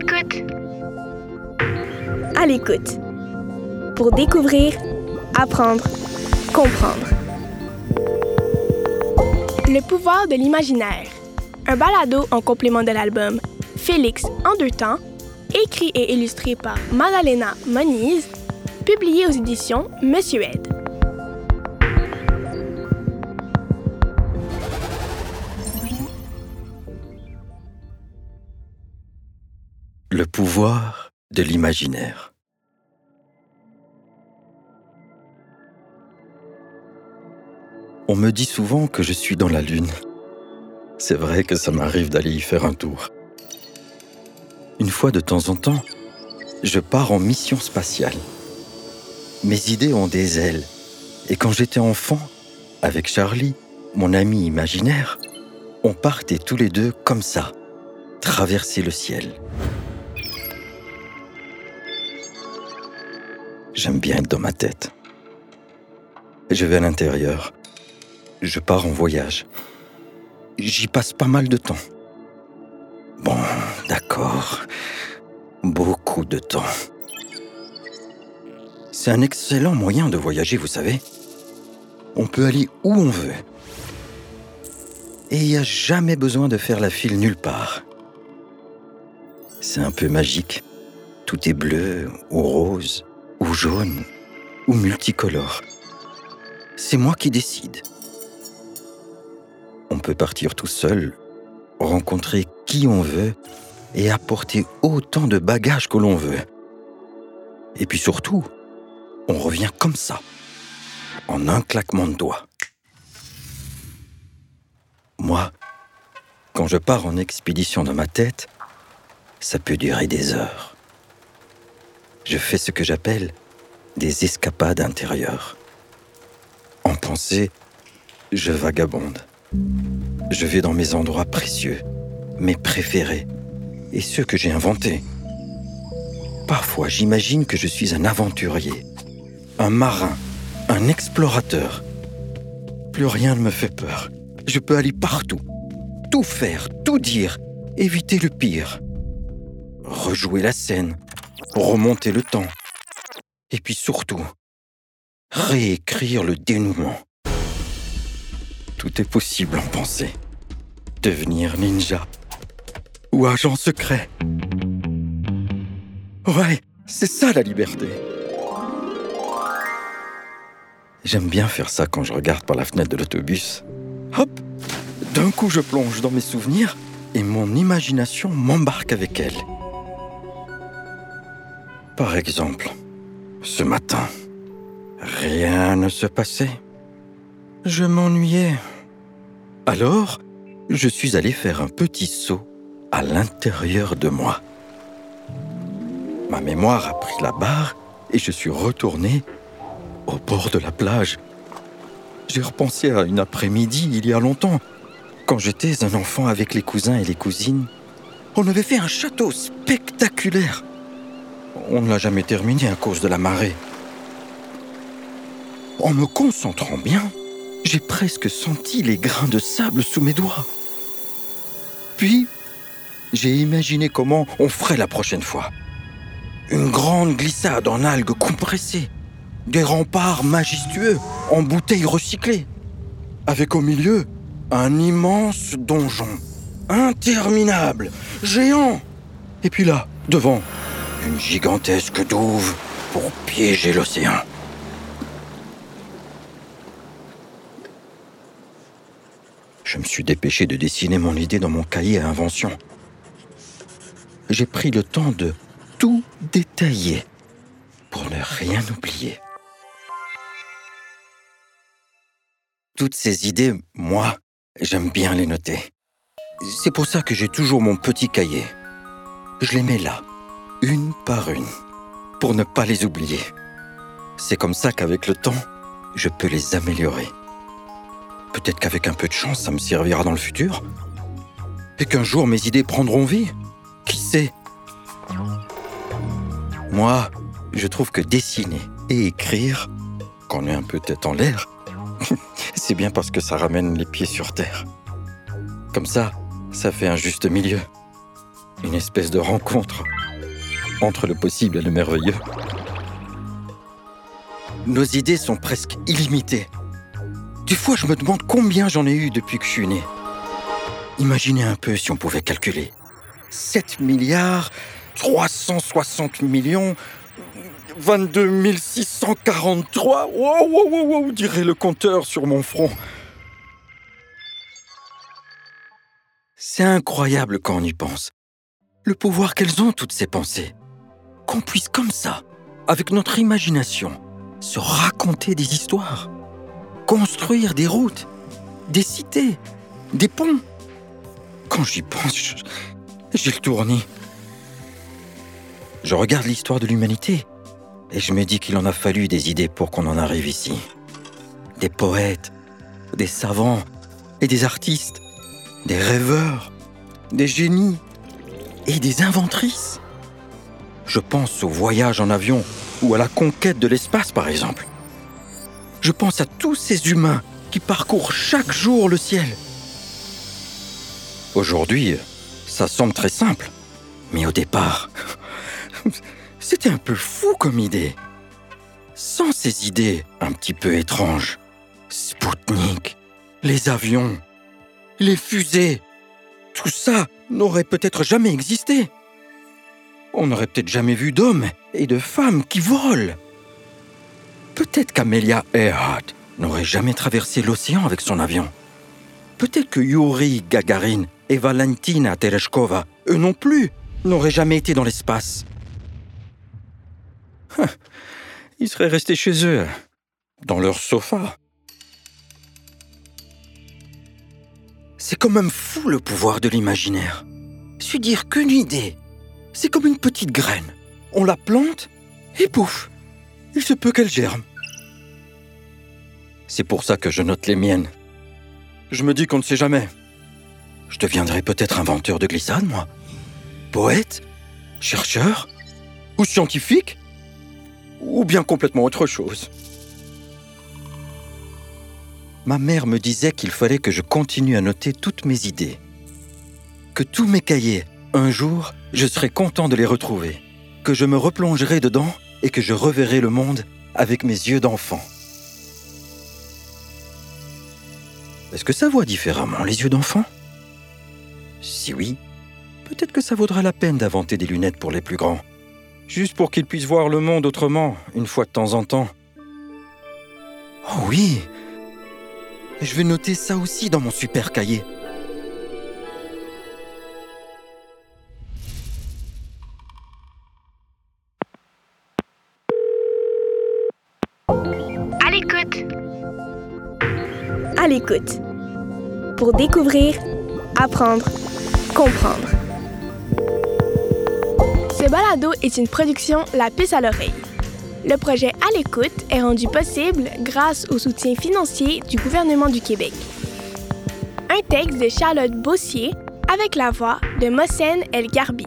l'écoute. À l'écoute. Pour découvrir, apprendre, comprendre. Le pouvoir de l'imaginaire. Un balado en complément de l'album Félix en deux temps, écrit et illustré par Madalena Moniz, publié aux éditions Monsieur Ed. Le pouvoir de l'imaginaire. On me dit souvent que je suis dans la Lune. C'est vrai que ça m'arrive d'aller y faire un tour. Une fois de temps en temps, je pars en mission spatiale. Mes idées ont des ailes. Et quand j'étais enfant, avec Charlie, mon ami imaginaire, on partait tous les deux comme ça, traverser le ciel. J'aime bien être dans ma tête. Je vais à l'intérieur. Je pars en voyage. J'y passe pas mal de temps. Bon, d'accord. Beaucoup de temps. C'est un excellent moyen de voyager, vous savez. On peut aller où on veut. Et il n'y a jamais besoin de faire la file nulle part. C'est un peu magique. Tout est bleu ou rose ou jaune ou multicolore. C'est moi qui décide. On peut partir tout seul, rencontrer qui on veut et apporter autant de bagages que l'on veut. Et puis surtout, on revient comme ça, en un claquement de doigts. Moi, quand je pars en expédition dans ma tête, ça peut durer des heures. Je fais ce que j'appelle des escapades intérieures. En pensée, je vagabonde. Je vais dans mes endroits précieux, mes préférés, et ceux que j'ai inventés. Parfois, j'imagine que je suis un aventurier, un marin, un explorateur. Plus rien ne me fait peur. Je peux aller partout, tout faire, tout dire, éviter le pire. Rejouer la scène, remonter le temps. Et puis surtout, réécrire le dénouement. Tout est possible en pensée. Devenir ninja ou agent secret. Ouais, c'est ça la liberté. J'aime bien faire ça quand je regarde par la fenêtre de l'autobus. Hop, d'un coup je plonge dans mes souvenirs et mon imagination m'embarque avec elle. Par exemple, ce matin, rien ne se passait. Je m'ennuyais. Alors, je suis allé faire un petit saut à l'intérieur de moi. Ma mémoire a pris la barre et je suis retourné au bord de la plage. J'ai repensé à une après-midi il y a longtemps, quand j'étais un enfant avec les cousins et les cousines. On avait fait un château spectaculaire. On ne l'a jamais terminé à cause de la marée. En me concentrant bien, j'ai presque senti les grains de sable sous mes doigts. Puis, j'ai imaginé comment on ferait la prochaine fois. Une grande glissade en algues compressées, des remparts majestueux en bouteilles recyclées, avec au milieu un immense donjon, interminable, géant. Et puis là, devant, une gigantesque douve pour piéger l'océan. Je me suis dépêché de dessiner mon idée dans mon cahier à invention. J'ai pris le temps de tout détailler pour ne rien oublier. Toutes ces idées, moi, j'aime bien les noter. C'est pour ça que j'ai toujours mon petit cahier. Je les mets là, une par une, pour ne pas les oublier. C'est comme ça qu'avec le temps, je peux les améliorer. Peut-être qu'avec un peu de chance, ça me servira dans le futur. Et qu'un jour, mes idées prendront vie. Qui sait? Moi, je trouve que dessiner et écrire, quand on est un peu tête en l'air, c'est bien parce que ça ramène les pieds sur terre. Comme ça, ça fait un juste milieu. Une espèce de rencontre entre le possible et le merveilleux. Nos idées sont presque illimitées. Des fois, je me demande combien j'en ai eu depuis que je suis né. Imaginez un peu si on pouvait calculer. 7 milliards, 360 millions, 22 643. Wow, wow, wow, wow, dirait le compteur sur mon front. C'est incroyable quand on y pense. Le pouvoir qu'elles ont, toutes ces pensées. Qu'on puisse comme ça, avec notre imagination, se raconter des histoires, construire des routes, des cités, des ponts. Quand j'y pense, j'ai le tournis. Je regarde l'histoire de l'humanité et je me dis qu'il en a fallu des idées pour qu'on en arrive ici. Des poètes, des savants et des artistes, des rêveurs, des génies et des inventrices. Je pense au voyage en avion ou à la conquête de l'espace, par exemple. Je pense à tous ces humains qui parcourent chaque jour le ciel. Aujourd'hui, ça semble très simple, mais au départ, c'était un peu fou comme idée. Sans ces idées un petit peu étranges, Spoutnik, les avions, les fusées, tout ça n'aurait peut-être jamais existé. On n'aurait peut-être jamais vu d'hommes et de femmes qui volent. Peut-être qu'Amelia Earhart n'aurait jamais traversé l'océan avec son avion. Peut-être que Yuri Gagarin et Valentina Tereshkova, eux non plus, n'auraient jamais été dans l'espace. Ils seraient restés chez eux, dans leur sofa. C'est quand même fou le pouvoir de l'imaginaire. Suis dire qu'une idée, c'est comme une petite graine. On la plante et pouf, il se peut qu'elle germe. C'est pour ça que je note les miennes. Je me dis qu'on ne sait jamais. Je deviendrai peut-être inventeur de glissade, moi. Poète Chercheur Ou scientifique Ou bien complètement autre chose Ma mère me disait qu'il fallait que je continue à noter toutes mes idées. Que tous mes cahiers, un jour, je serai content de les retrouver. Que je me replongerai dedans et que je reverrai le monde avec mes yeux d'enfant. Est-ce que ça voit différemment les yeux d'enfant? Si oui, peut-être que ça vaudra la peine d'inventer des lunettes pour les plus grands. Juste pour qu'ils puissent voir le monde autrement, une fois de temps en temps. Oh oui Je vais noter ça aussi dans mon super cahier. L'écoute. À l'écoute. Pour découvrir, apprendre, comprendre. Ce balado est une production La Puce à l'oreille. Le projet À l'écoute est rendu possible grâce au soutien financier du gouvernement du Québec. Un texte de Charlotte Bossier avec la voix de Mossen El Garbi.